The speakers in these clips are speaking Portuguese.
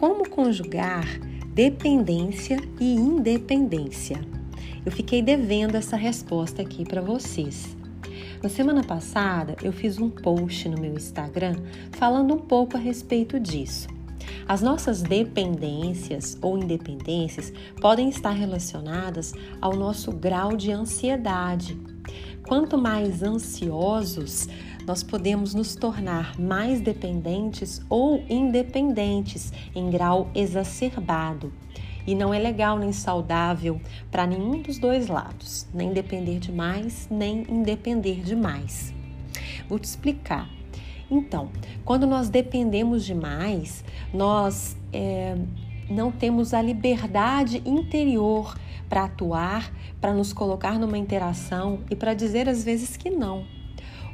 Como conjugar dependência e independência? Eu fiquei devendo essa resposta aqui para vocês. Na semana passada, eu fiz um post no meu Instagram falando um pouco a respeito disso. As nossas dependências ou independências podem estar relacionadas ao nosso grau de ansiedade. Quanto mais ansiosos, nós podemos nos tornar mais dependentes ou independentes em grau exacerbado. E não é legal nem saudável para nenhum dos dois lados, nem depender demais, nem independer demais. Vou te explicar. Então, quando nós dependemos demais, nós é, não temos a liberdade interior para atuar, para nos colocar numa interação e para dizer às vezes que não.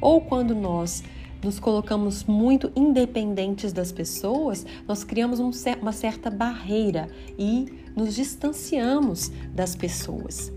Ou quando nós nos colocamos muito independentes das pessoas, nós criamos um, uma certa barreira e nos distanciamos das pessoas.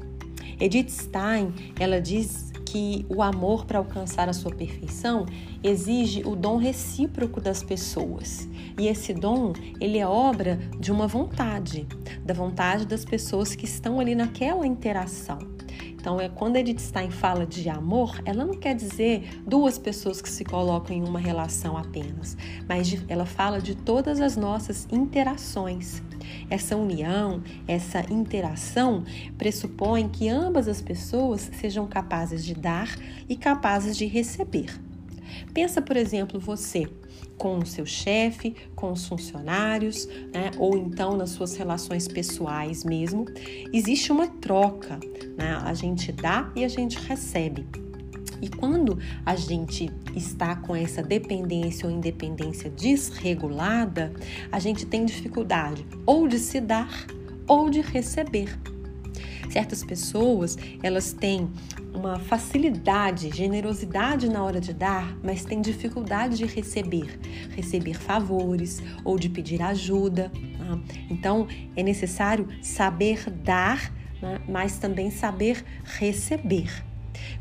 Edith Stein, ela diz que o amor para alcançar a sua perfeição exige o dom recíproco das pessoas. E esse dom, ele é obra de uma vontade, da vontade das pessoas que estão ali naquela interação. Então, é quando Edith Stein fala de amor, ela não quer dizer duas pessoas que se colocam em uma relação apenas, mas ela fala de todas as nossas interações. Essa união, essa interação pressupõe que ambas as pessoas sejam capazes de dar e capazes de receber. Pensa, por exemplo, você com o seu chefe, com os funcionários, né? ou então nas suas relações pessoais mesmo. Existe uma troca, né? a gente dá e a gente recebe. E quando a gente está com essa dependência ou independência desregulada, a gente tem dificuldade ou de se dar ou de receber. Certas pessoas, elas têm uma facilidade, generosidade na hora de dar, mas têm dificuldade de receber, receber favores ou de pedir ajuda. Tá? Então, é necessário saber dar, né? mas também saber receber.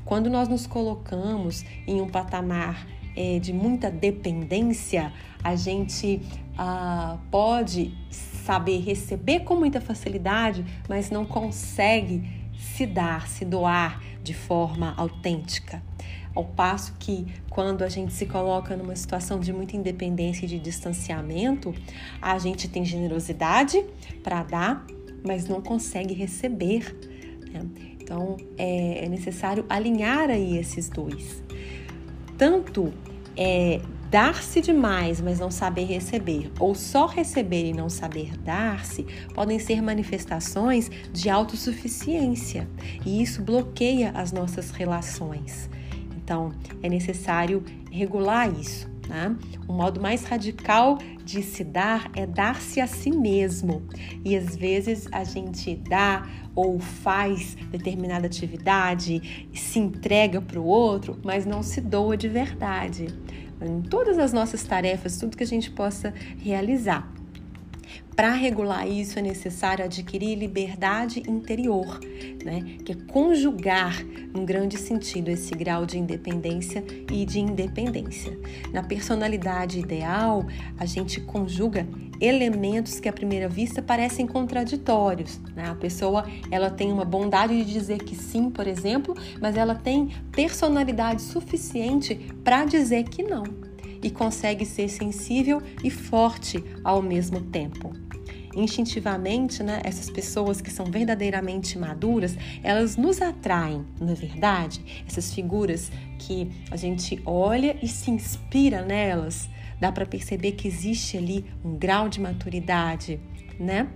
Quando nós nos colocamos em um patamar é, de muita dependência, a gente ah, pode saber receber com muita facilidade, mas não consegue se dar, se doar de forma autêntica. Ao passo que, quando a gente se coloca numa situação de muita independência e de distanciamento, a gente tem generosidade para dar, mas não consegue receber. Né? Então, é, é necessário alinhar aí esses dois. Tanto é, Dar-se demais, mas não saber receber, ou só receber e não saber dar-se, podem ser manifestações de autossuficiência, e isso bloqueia as nossas relações. Então, é necessário regular isso. Né? O modo mais radical de se dar é dar-se a si mesmo. E às vezes a gente dá ou faz determinada atividade, se entrega para o outro, mas não se doa de verdade em todas as nossas tarefas, tudo que a gente possa realizar. Para regular isso é necessário adquirir liberdade interior, né? que é conjugar, num grande sentido, esse grau de independência e de independência. Na personalidade ideal, a gente conjuga elementos que à primeira vista parecem contraditórios. Né? A pessoa ela tem uma bondade de dizer que sim, por exemplo, mas ela tem personalidade suficiente para dizer que não e consegue ser sensível e forte ao mesmo tempo. Instintivamente, né, essas pessoas que são verdadeiramente maduras, elas nos atraem, não é verdade? Essas figuras que a gente olha e se inspira nelas, dá para perceber que existe ali um grau de maturidade, né?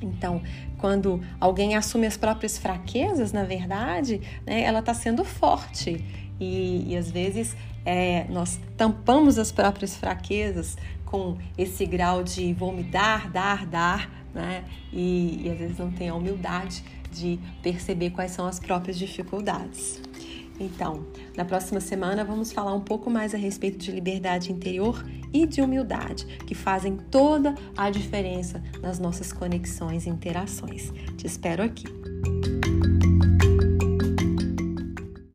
Então, quando alguém assume as próprias fraquezas, na verdade, né, ela está sendo forte. E, e às vezes é, nós tampamos as próprias fraquezas com esse grau de vou me dar, dar, dar, né? E, e às vezes não tem a humildade de perceber quais são as próprias dificuldades. Então, na próxima semana vamos falar um pouco mais a respeito de liberdade interior e de humildade, que fazem toda a diferença nas nossas conexões e interações. Te espero aqui.